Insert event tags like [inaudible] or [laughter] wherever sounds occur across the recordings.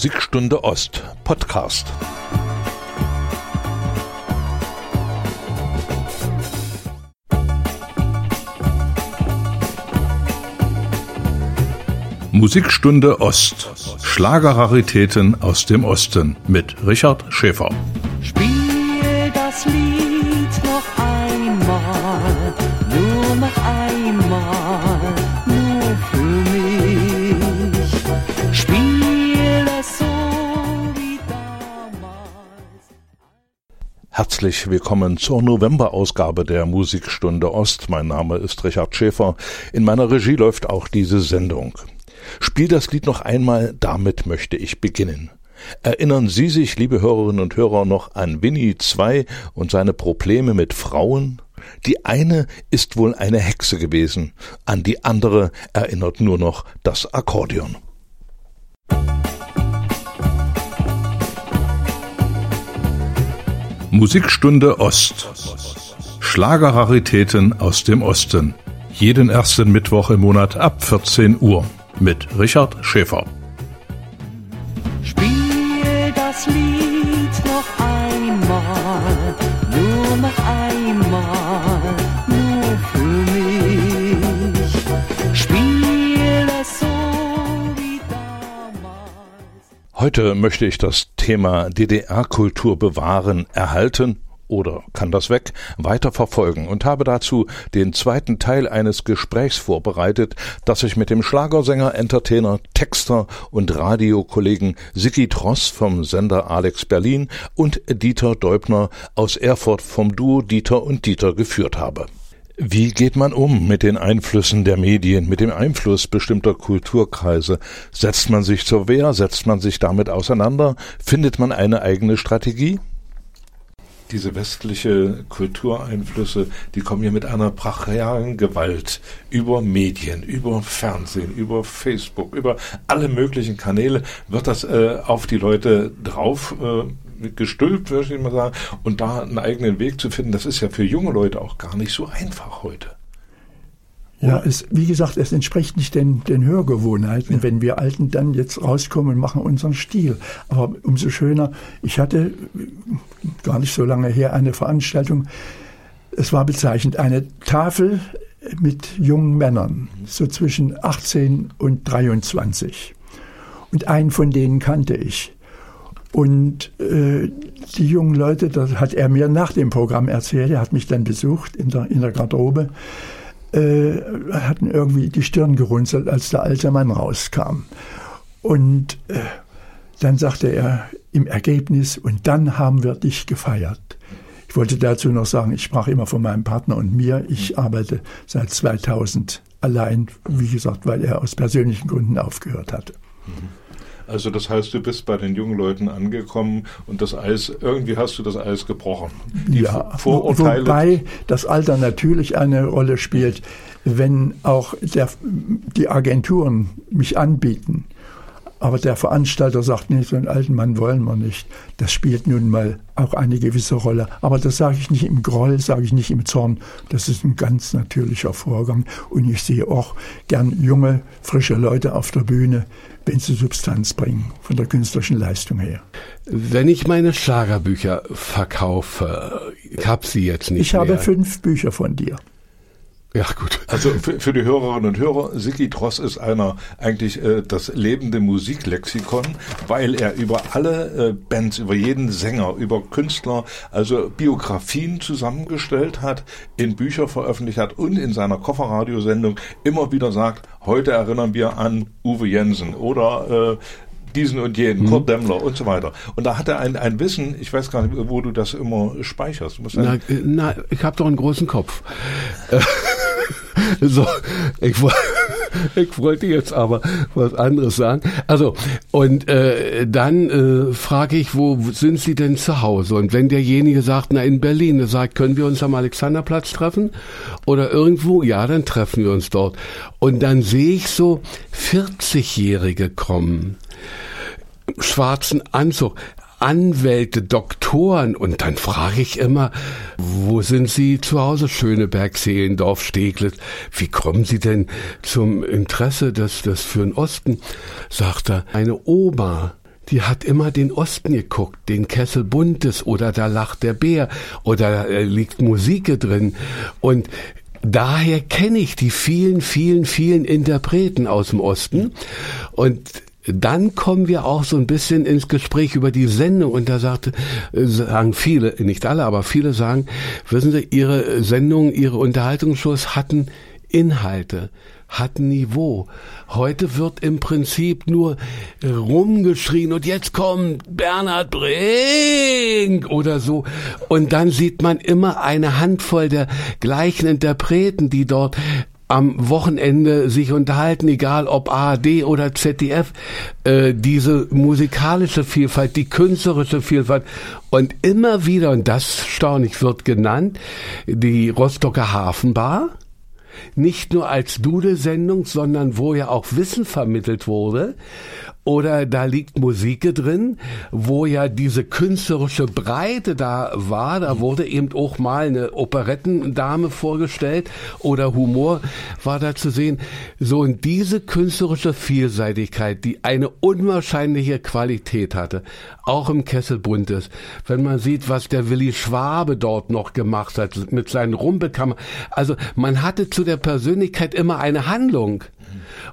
Musikstunde Ost Podcast. Musikstunde Ost. Schlagerraritäten aus dem Osten mit Richard Schäfer. Herzlich willkommen zur Novemberausgabe der Musikstunde Ost. Mein Name ist Richard Schäfer. In meiner Regie läuft auch diese Sendung. Spiel das Lied noch einmal, damit möchte ich beginnen. Erinnern Sie sich, liebe Hörerinnen und Hörer, noch an Winnie II und seine Probleme mit Frauen? Die eine ist wohl eine Hexe gewesen, an die andere erinnert nur noch das Akkordeon. Musikstunde Ost. Schlagerraritäten aus dem Osten. Jeden ersten Mittwoch im Monat ab 14 Uhr mit Richard Schäfer. Heute möchte ich das Thema DDR-Kultur bewahren, erhalten oder kann das weg, weiter verfolgen und habe dazu den zweiten Teil eines Gesprächs vorbereitet, das ich mit dem Schlagersänger, Entertainer, Texter und Radiokollegen Siki Tross vom Sender Alex Berlin und Dieter Deubner aus Erfurt vom Duo Dieter und Dieter geführt habe. Wie geht man um mit den Einflüssen der Medien, mit dem Einfluss bestimmter Kulturkreise? Setzt man sich zur Wehr? Setzt man sich damit auseinander? Findet man eine eigene Strategie? diese westliche Kultureinflüsse, die kommen ja mit einer brachialen Gewalt über Medien, über Fernsehen, über Facebook, über alle möglichen Kanäle wird das äh, auf die Leute drauf äh, gestülpt, würde ich mal sagen. Und da einen eigenen Weg zu finden, das ist ja für junge Leute auch gar nicht so einfach heute. Ja, es, wie gesagt, es entspricht nicht den, den Hörgewohnheiten, ja. wenn wir Alten dann jetzt rauskommen und machen unseren Stil. Aber umso schöner, ich hatte gar nicht so lange her eine Veranstaltung, es war bezeichnend, eine Tafel mit jungen Männern, so zwischen 18 und 23. Und einen von denen kannte ich. Und äh, die jungen Leute, das hat er mir nach dem Programm erzählt, er hat mich dann besucht in der, in der Garderobe äh, hatten irgendwie die Stirn gerunzelt, als der alte Mann rauskam. Und äh, dann sagte er im Ergebnis, und dann haben wir dich gefeiert. Ich wollte dazu noch sagen, ich sprach immer von meinem Partner und mir. Ich arbeite seit 2000 allein, wie gesagt, weil er aus persönlichen Gründen aufgehört hatte. Mhm. Also das heißt, du bist bei den jungen Leuten angekommen und das Eis, irgendwie hast du das Eis gebrochen. Die ja, Vorurteile. Wobei das Alter natürlich eine Rolle spielt, wenn auch der, die Agenturen mich anbieten aber der Veranstalter sagt, nee, so einen alten Mann wollen wir nicht. Das spielt nun mal auch eine gewisse Rolle. Aber das sage ich nicht im Groll, sage ich nicht im Zorn. Das ist ein ganz natürlicher Vorgang. Und ich sehe auch gern junge, frische Leute auf der Bühne, wenn sie Substanz bringen, von der künstlerischen Leistung her. Wenn ich meine Schlagerbücher verkaufe, ich habe sie jetzt nicht Ich mehr. habe fünf Bücher von dir. Ja, gut. Also für, für die Hörerinnen und Hörer, Siki Tross ist einer eigentlich äh, das lebende Musiklexikon, weil er über alle äh, Bands, über jeden Sänger, über Künstler, also Biografien zusammengestellt hat, in Bücher veröffentlicht hat und in seiner Kofferradiosendung immer wieder sagt, heute erinnern wir an Uwe Jensen oder äh, diesen und jenen, mhm. Kurt Demmler und so weiter. Und da hat er ein, ein Wissen, ich weiß gar nicht, wo du das immer speicherst. Na, na, ich habe doch einen großen Kopf. [laughs] [laughs] so, ich, [laughs] ich wollte jetzt aber was anderes sagen. Also, und äh, dann äh, frage ich, wo sind Sie denn zu Hause? Und wenn derjenige sagt, na in Berlin, er sagt, können wir uns am Alexanderplatz treffen? Oder irgendwo? Ja, dann treffen wir uns dort. Und dann sehe ich so 40-Jährige kommen schwarzen Anzug, Anwälte, Doktoren und dann frage ich immer, wo sind Sie zu Hause? Schöneberg, Seelendorf, Steglitz. Wie kommen Sie denn zum Interesse des, des für den Osten? Sagt er, eine Oma, die hat immer den Osten geguckt, den Kessel Buntes oder da lacht der Bär oder äh, liegt Musik drin und Daher kenne ich die vielen, vielen, vielen Interpreten aus dem Osten und dann kommen wir auch so ein bisschen ins Gespräch über die Sendung und da sagte, äh, sagen viele, nicht alle, aber viele sagen, wissen Sie, Ihre Sendungen, Ihre Unterhaltungsshows hatten Inhalte, hatten Niveau. Heute wird im Prinzip nur rumgeschrien und jetzt kommt Bernhard Brink oder so. Und dann sieht man immer eine Handvoll der gleichen Interpreten, die dort am Wochenende sich unterhalten, egal ob ARD oder ZDF, äh, diese musikalische Vielfalt, die künstlerische Vielfalt. Und immer wieder, und das staunlich wird genannt, die Rostocker Hafenbar, nicht nur als Dudelsendung, sondern wo ja auch Wissen vermittelt wurde oder da liegt Musik drin, wo ja diese künstlerische Breite da war. Da wurde eben auch mal eine Operettendame vorgestellt oder Humor war da zu sehen. So und diese künstlerische Vielseitigkeit, die eine unwahrscheinliche Qualität hatte, auch im Kessel Buntes. Wenn man sieht, was der Willi Schwabe dort noch gemacht hat mit seinen Rumpelkammern. Also man hatte zu der Persönlichkeit immer eine Handlung.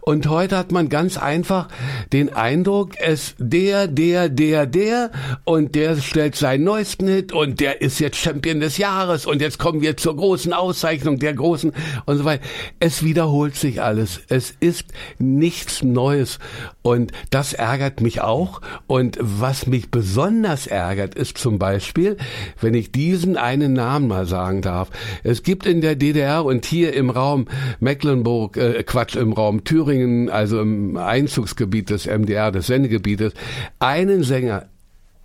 Und heute hat man ganz einfach den Eindruck, es der, der, der, der und der stellt seinen neuesten Hit und der ist jetzt Champion des Jahres und jetzt kommen wir zur großen Auszeichnung der großen und so weiter. Es wiederholt sich alles. Es ist nichts Neues und das ärgert mich auch. Und was mich besonders ärgert, ist zum Beispiel, wenn ich diesen einen Namen mal sagen darf. Es gibt in der DDR und hier im Raum Mecklenburg, äh, Quatsch, im Raum Thüringen, also im Einzugsgebiet des MDR, des Sendegebietes, einen Sänger,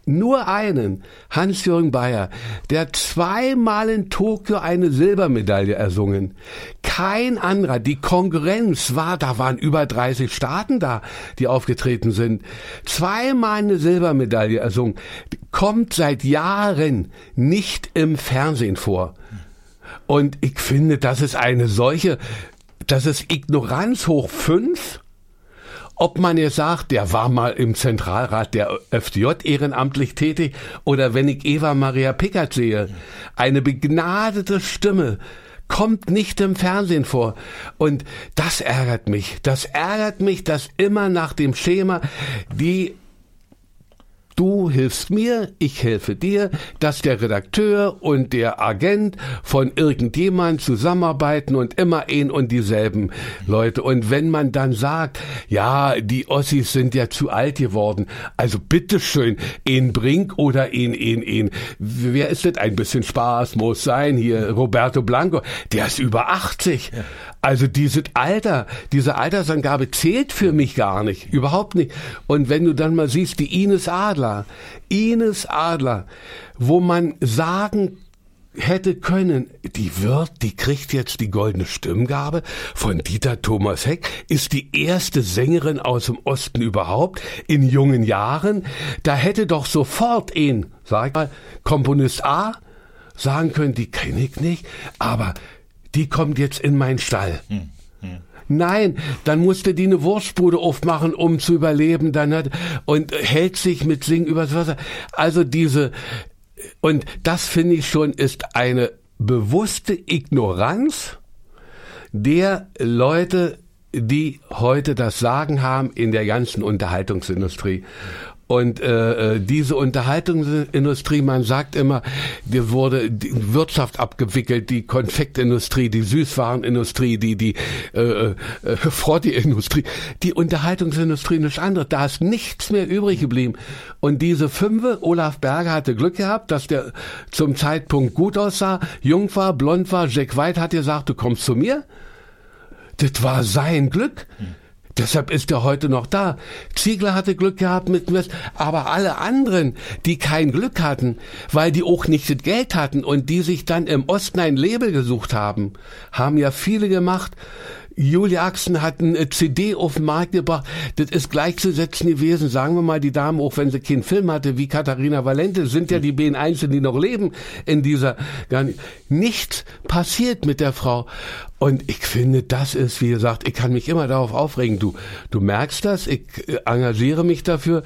nur einen, Hans-Jürgen Bayer, der zweimal in Tokio eine Silbermedaille ersungen. Kein anderer. Die Konkurrenz war, da waren über 30 Staaten da, die aufgetreten sind. Zweimal eine Silbermedaille ersungen. Kommt seit Jahren nicht im Fernsehen vor. Und ich finde, das ist eine solche, das ist Ignoranz hoch fünf ob man jetzt sagt, der war mal im Zentralrat der FDJ ehrenamtlich tätig, oder wenn ich Eva Maria Pickert sehe, eine begnadete Stimme, kommt nicht im Fernsehen vor. Und das ärgert mich. Das ärgert mich, dass immer nach dem Schema die Du hilfst mir, ich helfe dir, dass der Redakteur und der Agent von irgendjemand zusammenarbeiten und immer ein und dieselben Leute. Und wenn man dann sagt, ja, die Ossis sind ja zu alt geworden, also bitteschön, in Brink oder in, in, in, wer ist das? Ein bisschen Spaß muss sein hier, Roberto Blanco, der ist über 80. Also dieses Alter, diese Altersangabe zählt für mich gar nicht, überhaupt nicht. Und wenn du dann mal siehst, die Ines Adler, Ines Adler, wo man sagen hätte können, die wird, die kriegt jetzt die goldene Stimmgabe von Dieter Thomas Heck, ist die erste Sängerin aus dem Osten überhaupt in jungen Jahren. Da hätte doch sofort ein, sag mal, Komponist A sagen können, die kenne ich nicht, aber die kommt jetzt in meinen Stall. Hm, hm. Nein, dann musste die eine Wurstbude aufmachen, um zu überleben, dann hat, und hält sich mit Singen übers Wasser. Also diese, und das finde ich schon ist eine bewusste Ignoranz der Leute, die heute das Sagen haben in der ganzen Unterhaltungsindustrie. Und äh, äh, diese Unterhaltungsindustrie, man sagt immer, die wurde die Wirtschaft abgewickelt, die Konfektindustrie, die Süßwarenindustrie, die die äh, äh, [laughs] Frotti-Industrie, die Unterhaltungsindustrie nicht andere. Da ist nichts mehr übrig geblieben. Und diese Fünfe, Olaf Berger hatte Glück gehabt, dass der zum Zeitpunkt gut aussah, jung war, blond war. Jack White hat gesagt, du kommst zu mir. Das war sein Glück. Hm. Deshalb ist er heute noch da. Ziegler hatte Glück gehabt mit West, aber alle anderen, die kein Glück hatten, weil die auch nicht das Geld hatten und die sich dann im Osten ein Label gesucht haben, haben ja viele gemacht. Julia Axen hat eine CD auf den Markt gebracht. Das ist gleichzusetzen gewesen, sagen wir mal, die Dame, auch wenn sie keinen Film hatte, wie Katharina Valente, sind ja die beiden Einzelnen, die noch leben in dieser, gar nicht. Nichts passiert mit der Frau. Und ich finde, das ist, wie gesagt, ich kann mich immer darauf aufregen. Du, du merkst das, ich äh, engagiere mich dafür.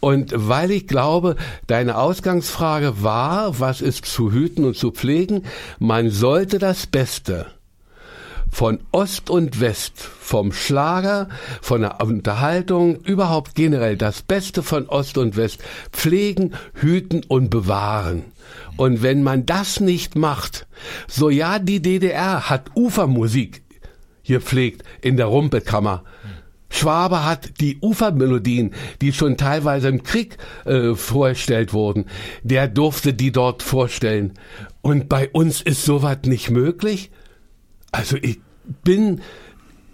Und weil ich glaube, deine Ausgangsfrage war, was ist zu hüten und zu pflegen, man sollte das Beste von Ost und West, vom Schlager, von der Unterhaltung, überhaupt generell das Beste von Ost und West pflegen, hüten und bewahren. Und wenn man das nicht macht, so ja, die DDR hat Ufermusik gepflegt in der Rumpelkammer. Schwabe hat die Ufermelodien, die schon teilweise im Krieg äh, vorgestellt wurden, der durfte die dort vorstellen. Und bei uns ist sowas nicht möglich? Also ich bin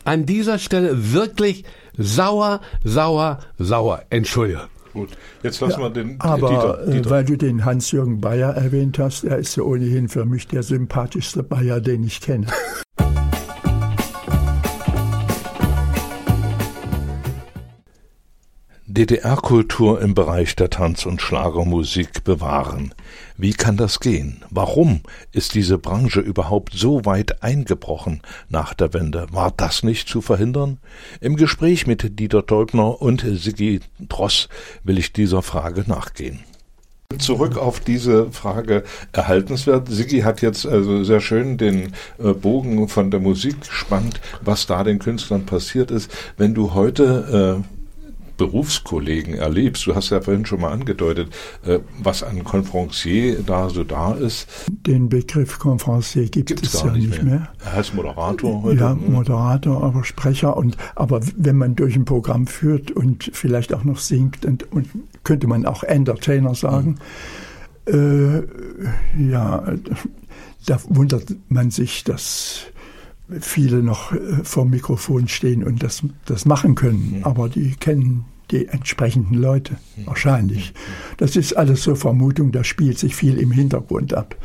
an dieser Stelle wirklich sauer, sauer, sauer. Entschuldige. Gut, jetzt lassen wir den Aber Dieter, äh, Dieter. weil du den Hans-Jürgen Bayer erwähnt hast, er ist ja ohnehin für mich der sympathischste Bayer, den ich kenne. DDR-Kultur im Bereich der Tanz- und Schlagermusik bewahren. Wie kann das gehen? Warum ist diese Branche überhaupt so weit eingebrochen nach der Wende? War das nicht zu verhindern? Im Gespräch mit Dieter Teubner und Sigi Dross will ich dieser Frage nachgehen. Zurück auf diese Frage erhaltenswert. Sigi hat jetzt also sehr schön den äh, Bogen von der Musik gespannt, was da den Künstlern passiert ist. Wenn du heute äh, Berufskollegen erlebst, du hast ja vorhin schon mal angedeutet, äh, was an Konferencier da so da ist, Den Begriff Conferencier gibt gibt's es gar ja nicht mehr. Er heißt Moderator heute. Ja, Moderator, aber Sprecher. Und aber wenn man durch ein Programm führt und vielleicht auch noch singt und, und könnte man auch Entertainer sagen, äh, ja, da wundert man sich, dass viele noch äh, vor dem Mikrofon stehen und das, das machen können, aber die kennen die entsprechenden Leute wahrscheinlich. Das ist alles so Vermutung, da spielt sich viel im Hintergrund ab.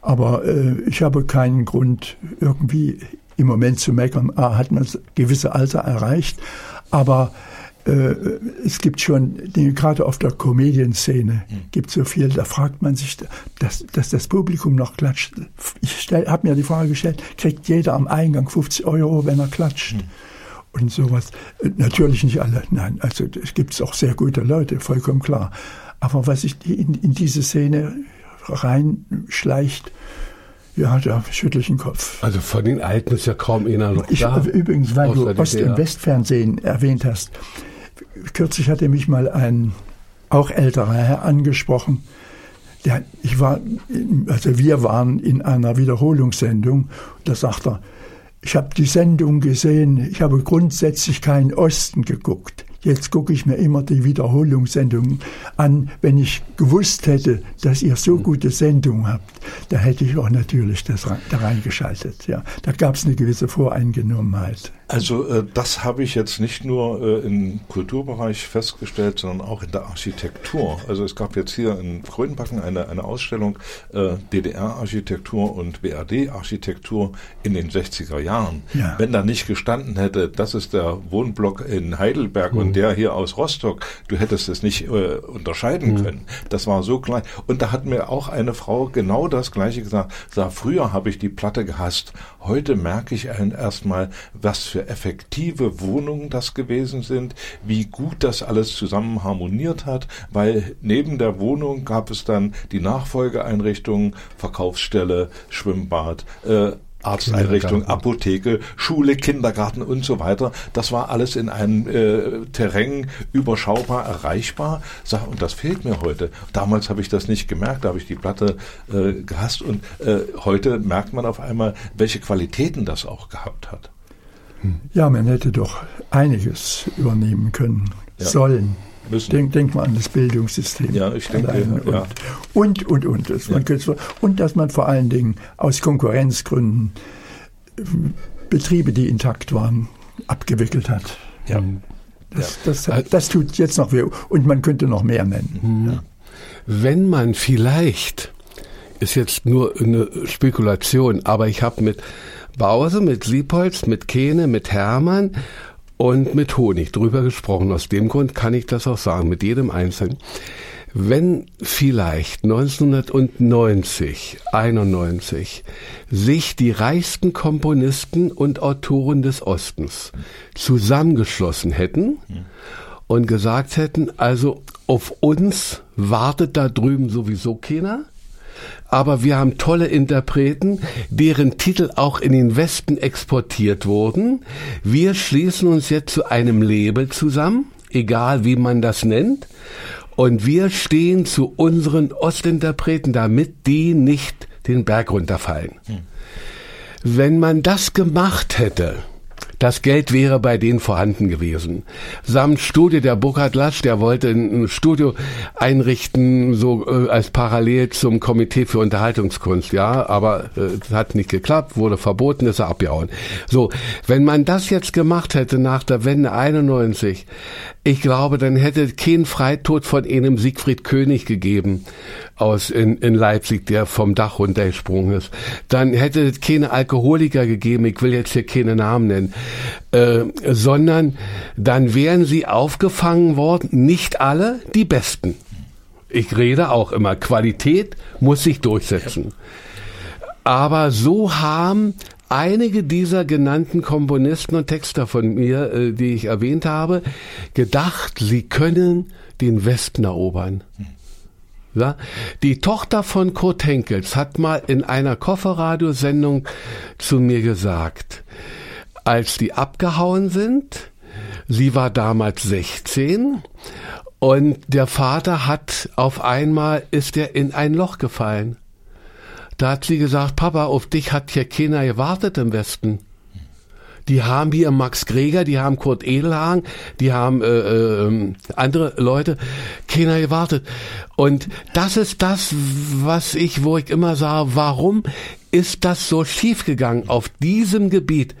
Aber äh, ich habe keinen Grund, irgendwie im Moment zu meckern. Ah, hat man das gewisse Alter erreicht, aber es gibt schon, gerade auf der Comedian-Szene gibt so viel, da fragt man sich, dass, dass das Publikum noch klatscht. Ich habe mir die Frage gestellt, kriegt jeder am Eingang 50 Euro, wenn er klatscht? Und sowas. Äh, Natürlich nicht alle, nein, also es gibt auch sehr gute Leute, vollkommen klar. Aber was sich in, in diese Szene reinschleicht, ja, da schüttel ich den Kopf. Also von den Alten ist ja kaum einer noch Ich, da. übrigens, weil du Ost- und Westfernsehen erwähnt hast, kürzlich hatte mich mal ein auch älterer Herr angesprochen. Der, ich war, also wir waren in einer Wiederholungssendung. Da sagt er, ich habe die Sendung gesehen, ich habe grundsätzlich keinen Osten geguckt. Jetzt gucke ich mir immer die Wiederholungssendungen an. Wenn ich gewusst hätte, dass ihr so gute Sendungen habt, da hätte ich auch natürlich das da reingeschaltet. Ja, da gab es eine gewisse Voreingenommenheit. Also äh, das habe ich jetzt nicht nur äh, im Kulturbereich festgestellt, sondern auch in der Architektur. Also es gab jetzt hier in Grönbacken eine, eine Ausstellung äh, DDR-Architektur und BRD-Architektur in den 60er Jahren. Ja. Wenn da nicht gestanden hätte, das ist der Wohnblock in Heidelberg und der hier aus Rostock, du hättest es nicht äh, unterscheiden können. Das war so klein. Und da hat mir auch eine Frau genau das Gleiche gesagt. Sag, früher habe ich die Platte gehasst. Heute merke ich erstmal, was für effektive Wohnungen das gewesen sind, wie gut das alles zusammen harmoniert hat, weil neben der Wohnung gab es dann die Nachfolgeeinrichtungen, Verkaufsstelle, Schwimmbad, äh, Arzteinrichtung. Apotheke, Schule, Kindergarten und so weiter. Das war alles in einem äh, Terrain überschaubar erreichbar. Und das fehlt mir heute. Damals habe ich das nicht gemerkt, da habe ich die Platte äh, gehasst und äh, heute merkt man auf einmal, welche Qualitäten das auch gehabt hat. Ja, man hätte doch einiges übernehmen können, Ja. sollen. Müssen. Denk, denk mal an das Bildungssystem. Ja, ich denke, Alleine und, ja. und, und, und. Das man so- und dass man vor allen Dingen aus Konkurrenzgründen Betriebe, die intakt waren, abgewickelt hat. Ja. Das, das, das tut jetzt noch weh. Und man könnte noch mehr nennen. Ja. Wenn man vielleicht, ist jetzt nur eine Spekulation, aber ich habe mit Bause, mit Siepholz, mit Kene, mit Hermann und mit Honig drüber gesprochen. Aus dem Grund kann ich das auch sagen, mit jedem Einzelnen. Wenn vielleicht 1990, 91 sich die reichsten Komponisten und Autoren des Ostens zusammengeschlossen hätten und gesagt hätten, also auf uns wartet da drüben sowieso keiner, aber wir haben tolle Interpreten, deren Titel auch in den Westen exportiert wurden. Wir schließen uns jetzt zu einem Label zusammen, egal wie man das nennt, und wir stehen zu unseren Ostinterpreten, damit die nicht den Berg runterfallen. Hm. Wenn man das gemacht hätte, das Geld wäre bei denen vorhanden gewesen. Samt Studio, der Burkhard Lasch, der wollte ein Studio einrichten, so äh, als parallel zum Komitee für Unterhaltungskunst, ja, aber äh, hat nicht geklappt, wurde verboten, ist er abgehauen. So, wenn man das jetzt gemacht hätte nach der Wende 91, ich glaube, dann hätte kein Freitod von einem Siegfried König gegeben aus in, in Leipzig, der vom Dach runtergesprungen ist. Dann hätte es keine Alkoholiker gegeben, ich will jetzt hier keine Namen nennen, äh, sondern dann wären sie aufgefangen worden, nicht alle, die Besten. Ich rede auch immer, Qualität muss sich durchsetzen. Aber so haben einige dieser genannten Komponisten und Texter von mir, äh, die ich erwähnt habe, gedacht, sie können den Westen erobern. Ja? Die Tochter von Kurt Henkels hat mal in einer Kofferradiosendung zu mir gesagt, als die abgehauen sind, sie war damals 16 und der Vater hat auf einmal ist er in ein Loch gefallen. Da hat sie gesagt, Papa, auf dich hat hier keiner gewartet im Westen. Die haben hier Max Greger, die haben Kurt Edelhagen, die haben äh, äh, andere Leute, keiner gewartet. Und das ist das, was ich, wo ich immer sage, warum ist das so schief gegangen auf diesem Gebiet,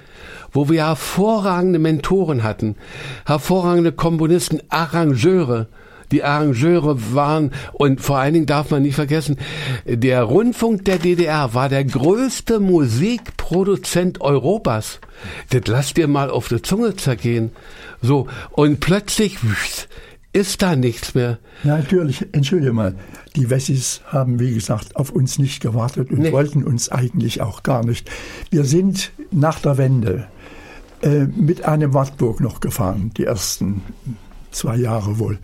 wo wir hervorragende Mentoren hatten, hervorragende Komponisten, Arrangeure, die Arrangeure waren und vor allen Dingen darf man nicht vergessen, der Rundfunk der DDR war der größte Musikproduzent Europas. Das lasst dir mal auf die Zunge zergehen. So, und plötzlich ist da nichts mehr. Ja, natürlich, entschuldige mal. Die Wessis haben, wie gesagt, auf uns nicht gewartet und nee. wollten uns eigentlich auch gar nicht. Wir sind nach der Wende äh, mit einem Wartburg noch gefahren, die ersten zwei Jahre wohl.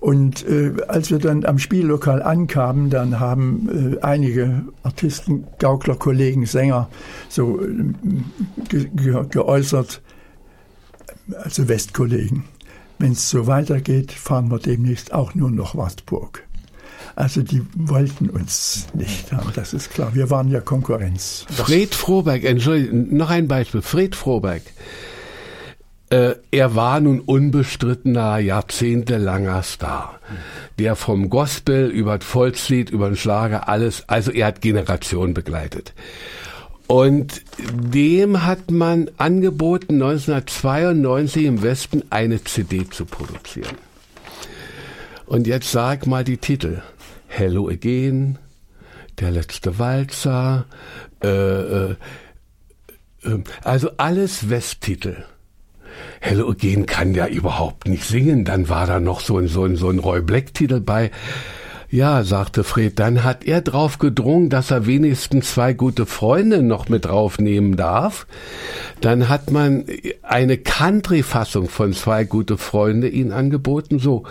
Und äh, als wir dann am Spiellokal ankamen, dann haben äh, einige Artisten, Gaukler, Kollegen, Sänger so äh, ge ge geäußert, also Westkollegen, wenn es so weitergeht, fahren wir demnächst auch nur noch Wartburg. Also die wollten uns nicht haben, das ist klar. Wir waren ja Konkurrenz. Fred Froberg, Entschuldigung, noch ein Beispiel. Fred Froberg äh, er war nun unbestrittener, jahrzehntelanger Star, der vom Gospel über das Volkslied, über den Schlager, alles, also er hat Generationen begleitet. Und dem hat man angeboten, 1992 im Westen eine CD zu produzieren. Und jetzt sag mal die Titel. Hello Again, Der letzte Walzer, äh, äh, äh also alles Westtitel. Halogen kann ja überhaupt nicht singen. Dann war da noch so ein, so ein, so ein Roy Black-Titel bei. Ja, sagte Fred, dann hat er drauf gedrungen, dass er wenigstens zwei gute Freunde noch mit draufnehmen darf. Dann hat man eine Country-Fassung von zwei gute Freunde ihn angeboten, so.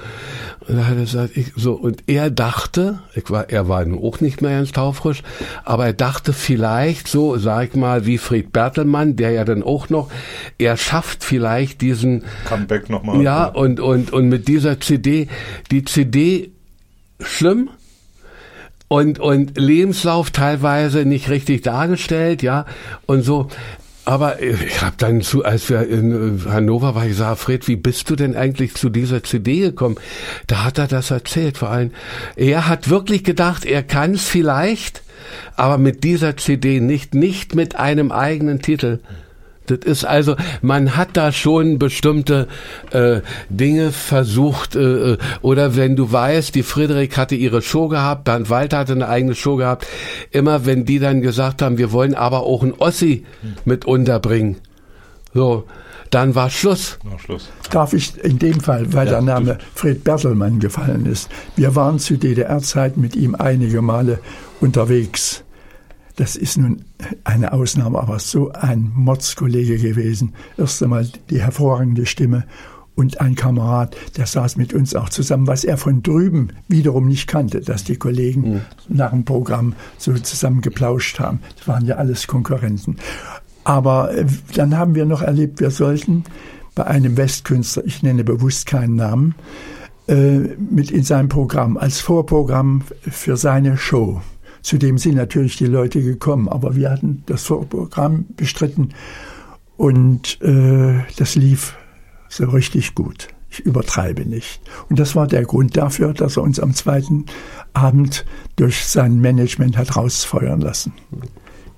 Und da hat er gesagt, ich, so, und er dachte, ich war, er war nun auch nicht mehr ganz taufrisch, aber er dachte vielleicht so, sag ich mal, wie Fred Bertelmann, der ja dann auch noch, er schafft vielleicht diesen Comeback nochmal. Ja, und, und, und mit dieser CD, die CD schlimm und und Lebenslauf teilweise nicht richtig dargestellt, ja und so. Aber ich habe dann zu, als wir in Hannover war, ich gesagt, Fred, wie bist du denn eigentlich zu dieser CD gekommen? Da hat er das erzählt, vor allem. Er hat wirklich gedacht, er kann es vielleicht, aber mit dieser CD nicht, nicht mit einem eigenen Titel. Das ist also, man hat da schon bestimmte äh, Dinge versucht, äh, oder wenn du weißt, die Friedrich hatte ihre Show gehabt, Bernd Walter hatte eine eigene Show gehabt, immer wenn die dann gesagt haben, wir wollen aber auch ein Ossi mit unterbringen, so, dann war Schluss. Na, Schluss. Darf ich in dem Fall, weil Ja, der Name Fred Bertelmann gefallen ist. Wir waren zu DDR-Zeiten mit ihm einige Male unterwegs. Das ist nun eine Ausnahme, aber so ein Mordskollege gewesen. Erst einmal die hervorragende Stimme und ein Kamerad, der saß mit uns auch zusammen, was er von drüben wiederum nicht kannte, dass die Kollegen nach dem Programm so zusammen geplauscht haben. Das waren ja alles Konkurrenten. Aber äh, dann haben wir noch erlebt, wir sollten bei einem Westkünstler, ich nenne bewusst keinen Namen, äh, mit in seinem Programm, als Vorprogramm für seine Show. Zudem sind natürlich die Leute gekommen, aber wir hatten das Vorprogramm bestritten und äh, das lief so richtig gut. Ich übertreibe nicht. Und das war der Grund dafür, dass er uns am zweiten Abend durch sein Management hat rausfeuern lassen.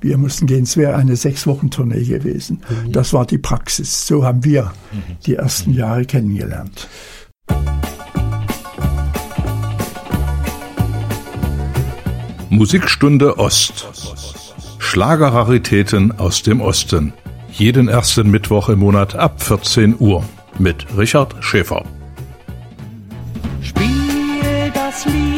Wir mussten gehen, es wäre eine Sechs-Wochen-Tournee gewesen. Das war die Praxis. So haben wir die ersten Jahre kennengelernt. Musikstunde Ost. Schlagerraritäten aus dem Osten. Jeden ersten Mittwoch im Monat ab 14 Uhr. Mit Richard Schäfer. Spiel das Lied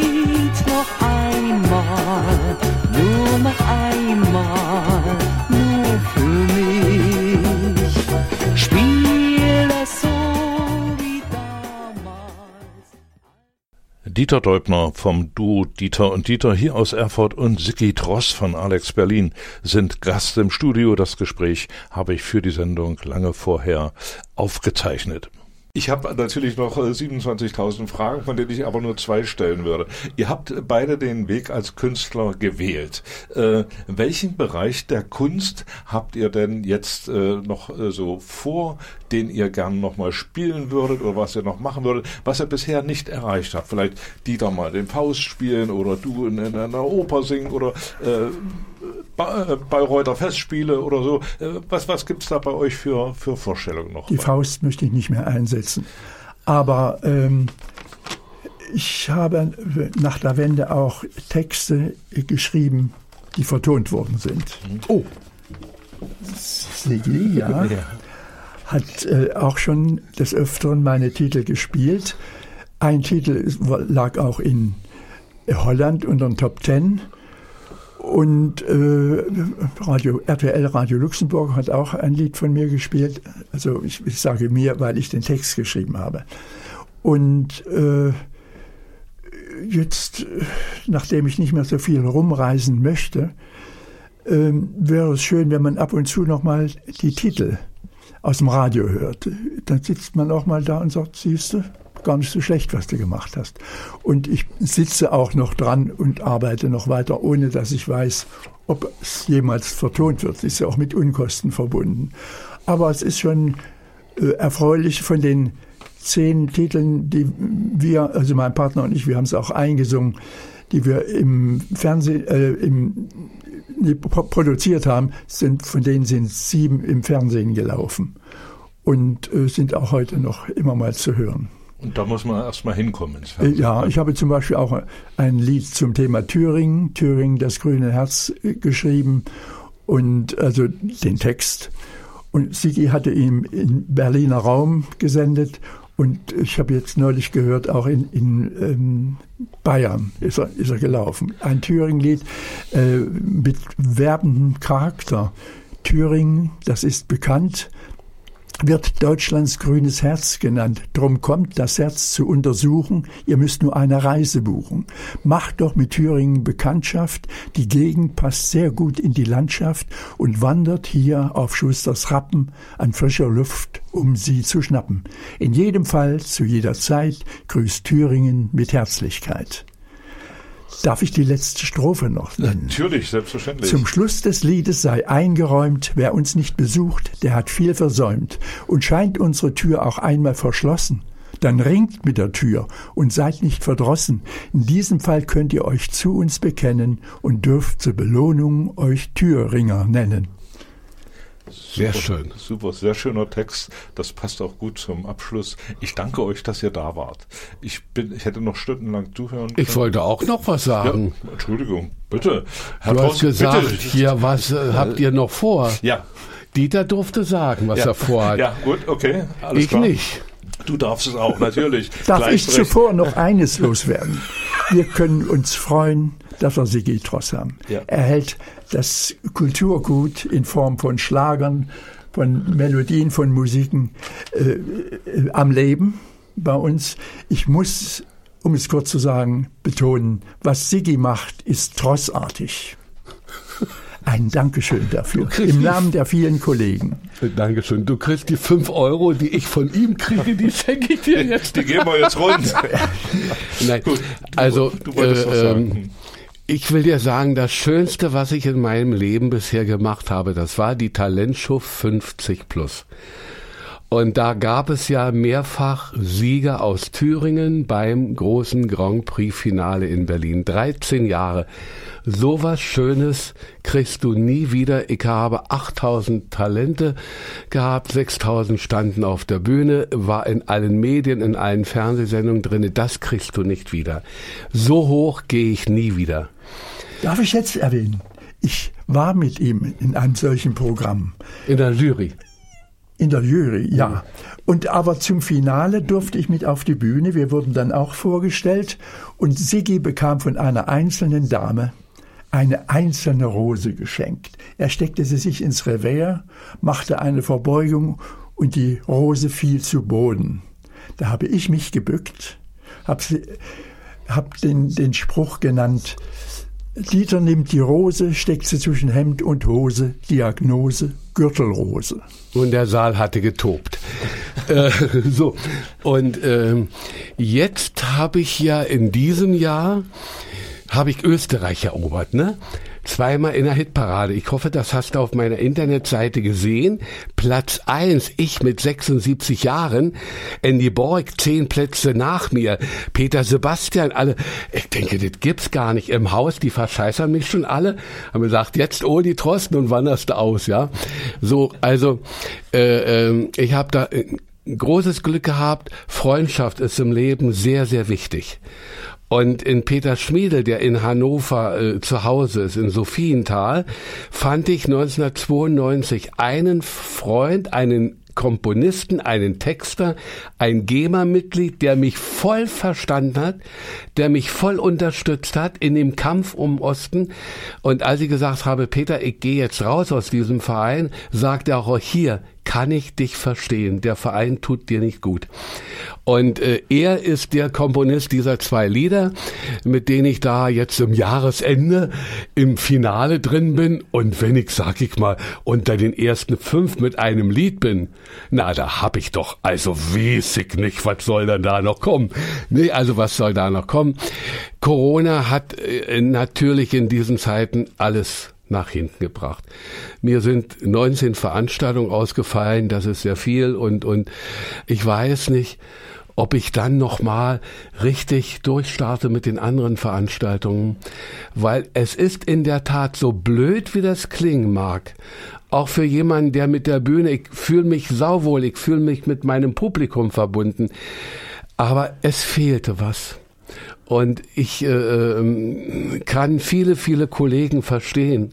Dieter Deubner vom Duo Dieter und Dieter hier aus Erfurt und Sicki Dross von Alex Berlin sind Gast im Studio. Das Gespräch habe ich für die Sendung lange vorher aufgezeichnet. Ich habe natürlich noch äh, 27.000 Fragen, von denen ich aber nur zwei stellen würde. Ihr habt beide den Weg als Künstler gewählt. Äh, welchen Bereich der Kunst habt ihr denn jetzt äh, noch äh, so vor, den ihr gern noch mal spielen würdet oder was ihr noch machen würdet, was ihr bisher nicht erreicht habt? Vielleicht Dieter mal den Faust spielen oder du in, in einer Oper singen oder äh, äh, Bayreuther Festspiele oder so. Äh, Was, was gibt's da bei euch für, für Vorstellungen noch? Die Faust möchte ich nicht mehr einsetzen. Aber ähm, ich habe nach der Wende auch Texte geschrieben, die vertont worden sind. Oh, Sigi, ja, [laughs] hat äh, auch schon des Öfteren meine Titel gespielt. Ein Titel lag auch in Holland unter den Top Ten. Und äh, Radio, RTL Radio Luxemburg hat auch ein Lied von mir gespielt. Also ich, ich sage mir, weil ich den Text geschrieben habe. Und äh, jetzt, äh, nachdem ich nicht mehr so viel rumreisen möchte, ähm, wäre es schön, wenn man ab und zu noch mal die Titel aus dem Radio hört. Dann sitzt man auch mal da und sagt, siehst du, gar nicht so schlecht, was du gemacht hast. Und ich sitze auch noch dran und arbeite noch weiter, ohne dass ich weiß, ob es jemals vertont wird. Ist ja auch mit Unkosten verbunden. Aber es ist schon äh, erfreulich von den zehn Titeln, die wir, also mein Partner und ich, wir haben es auch eingesungen, die wir im Fernsehen, äh, im, pro- produziert haben, sind, von denen sind sieben im Fernsehen gelaufen und äh, sind auch heute noch immer mal zu hören. Und da muss man erstmal hinkommen. Äh. Ja, ich habe zum Beispiel auch ein Lied zum Thema Thüringen, Thüringen, das grüne Herz äh, geschrieben und also den Text. Und Sigi hatte ihn im Berliner Raum gesendet und ich habe jetzt neulich gehört, auch in, in ähm, Bayern ist er, ist er gelaufen. Ein Thüringen-Lied äh, mit werbendem Charakter. Thüringen, das ist bekannt, wird Deutschlands grünes Herz genannt. Drum kommt, das Herz zu untersuchen. Ihr müsst nur eine Reise buchen. Macht doch mit Thüringen Bekanntschaft. Die Gegend passt sehr gut in die Landschaft und wandert hier auf Schusters Rappen an frischer Luft, um sie zu schnappen. In jedem Fall, zu jeder Zeit, grüßt Thüringen mit Herzlichkeit. Darf ich die letzte Strophe noch nennen? Natürlich, selbstverständlich. Zum Schluss des Liedes sei eingeräumt, wer uns nicht besucht, der hat viel versäumt. Und scheint unsere Tür auch einmal verschlossen, dann ringt mit der Tür und seid nicht verdrossen. In diesem Fall könnt ihr euch zu uns bekennen und dürft zur Belohnung euch Türringer nennen. Sehr Super, schön. Super, sehr schöner Text. Das passt auch gut zum Abschluss. Ich danke euch, dass ihr da wart. Ich bin, ich hätte noch stundenlang zuhören können. Ich wollte auch noch was ja, sagen. Entschuldigung, bitte. Herr Du hast Thorsten, gesagt, bitte. hier, was äh, habt ihr noch vor? Ja, Dieter durfte sagen, was ja. er vorhat. Ja, gut, okay. Alles ich klar. nicht. Du darfst es auch, natürlich. [laughs] Darf ich zuvor noch eines loswerden? Wir können uns freuen, dass wir Sigi Tross haben. Ja. Er hält das Kulturgut in Form von Schlagern, von Melodien, von Musiken äh, äh, am Leben bei uns. Ich muss, um es kurz zu sagen, betonen, was Sigi macht, ist trossartig. Ein Dankeschön dafür. Im Namen der vielen Kollegen. Dankeschön. Du kriegst die fünf Euro, die ich von ihm kriege, die schenke ich dir jetzt. Die gehen wir jetzt rund. [laughs] Nein, Gut, du- also du wolltest was äh, sagen. ähm, ich will dir sagen, das Schönste, was ich in meinem Leben bisher gemacht habe, das war die Talentshow 50 plus. Und da gab es ja mehrfach Sieger aus Thüringen beim großen Grand Prix Finale in Berlin. 13 Jahre. Sowas Schönes kriegst du nie wieder. Ich habe 8000 Talente gehabt, 6000 standen auf der Bühne, war in allen Medien, in allen Fernsehsendungen drinne. Das kriegst du nicht wieder. So hoch gehe ich nie wieder. Darf ich jetzt erwähnen? Ich war mit ihm in einem solchen Programm. In der Jury. In der Jury, ja. Und aber zum Finale durfte ich mit auf die Bühne. Wir wurden dann auch vorgestellt und Siggi bekam von einer einzelnen Dame eine einzelne Rose geschenkt. Er steckte sie sich ins Revers, machte eine Verbeugung und die Rose fiel zu Boden. Da habe ich mich gebückt, habe hab den, den Spruch genannt, Dieter nimmt die Rose, steckt sie zwischen Hemd und Hose, Diagnose, Gürtelrose. Und der Saal hatte getobt. [laughs] äh, so. Und ähm, jetzt habe ich ja in diesem Jahr habe ich Österreich erobert, ne? Zweimal in der Hitparade. Ich hoffe, das hast du auf meiner Internetseite gesehen. Platz eins, ich mit 76 Jahren. Andy Borg, zehn Plätze nach mir. Peter Sebastian, alle. Ich denke, das gibt's gar nicht im Haus. Die verscheißern mich schon alle. Haben gesagt, jetzt oh die Trosten und wanderst du aus, ja? So, also, äh, äh, ich habe da großes Glück gehabt. Freundschaft ist im Leben sehr, sehr wichtig. Und in Peter Schmiedel, der in Hannover äh, zu Hause ist, in Sophienthal, fand ich 1992 einen Freund, einen Komponisten, einen Texter, ein GEMA-Mitglied, der mich voll verstanden hat, der mich voll unterstützt hat in dem Kampf um Osten. Und als ich gesagt habe, Peter, ich gehe jetzt raus aus diesem Verein, sagt er auch hier, kann ich dich verstehen. Der Verein tut dir nicht gut. Und äh, er ist der Komponist dieser zwei Lieder, mit denen ich da jetzt im Jahresende im Finale drin bin. Und wenn ich, sag ich mal, unter den ersten fünf mit einem Lied bin, na, da hab ich doch also wie's 50, nicht? Was soll denn da noch kommen? Nee, also was soll da noch kommen? Corona hat äh, natürlich in diesen Zeiten alles nach hinten gebracht. Mir sind 19 Veranstaltungen ausgefallen, das ist sehr viel und, und ich weiß nicht, ob ich dann nochmal richtig durchstarte mit den anderen Veranstaltungen, weil es ist in der Tat so blöd, wie das klingen mag, auch für jemanden, der mit der Bühne, ich fühle mich sauwohl, ich fühle mich mit meinem Publikum verbunden, aber es fehlte was. Und ich äh, kann viele, viele Kollegen verstehen,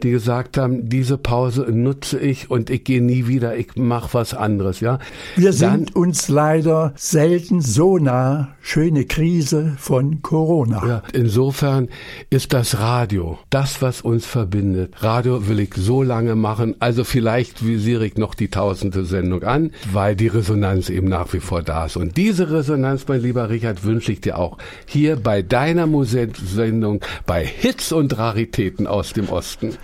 die gesagt haben, diese Pause nutze ich und ich gehe nie wieder, ich mache was anderes. Ja, Wir sind uns leider selten so nah. Schöne Krise von Corona. Ja, insofern ist das Radio das, was uns verbindet. Radio will ich so lange machen, also vielleicht visiere ich noch die tausende Sendung an, weil die Resonanz eben nach wie vor da ist. Und diese Resonanz, mein lieber Richard, wünsche ich dir auch hier bei deiner Musiksendung bei Hits und Raritäten aus dem Osten.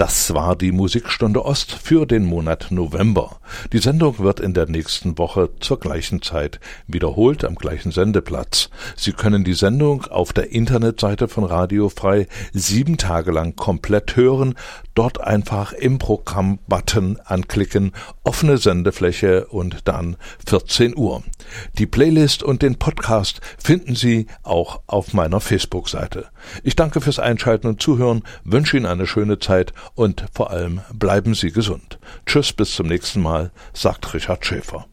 Das war die Musikstunde Ost für den Monat November. Die Sendung wird in der nächsten Woche zur gleichen Zeit wiederholt am gleichen Sendeplatz. Sie können die Sendung auf der Internetseite von Radio Frei sieben Tage lang komplett hören. Dort einfach im Programm-Button anklicken, offene Sendefläche und dann 14 Uhr. Die Playlist und den Podcast finden Sie auch auf meiner Facebook-Seite. Ich danke fürs Einschalten und Zuhören, wünsche Ihnen eine schöne Zeit und vor allem bleiben Sie gesund. Tschüss, bis zum nächsten Mal, sagt Richard Schäfer.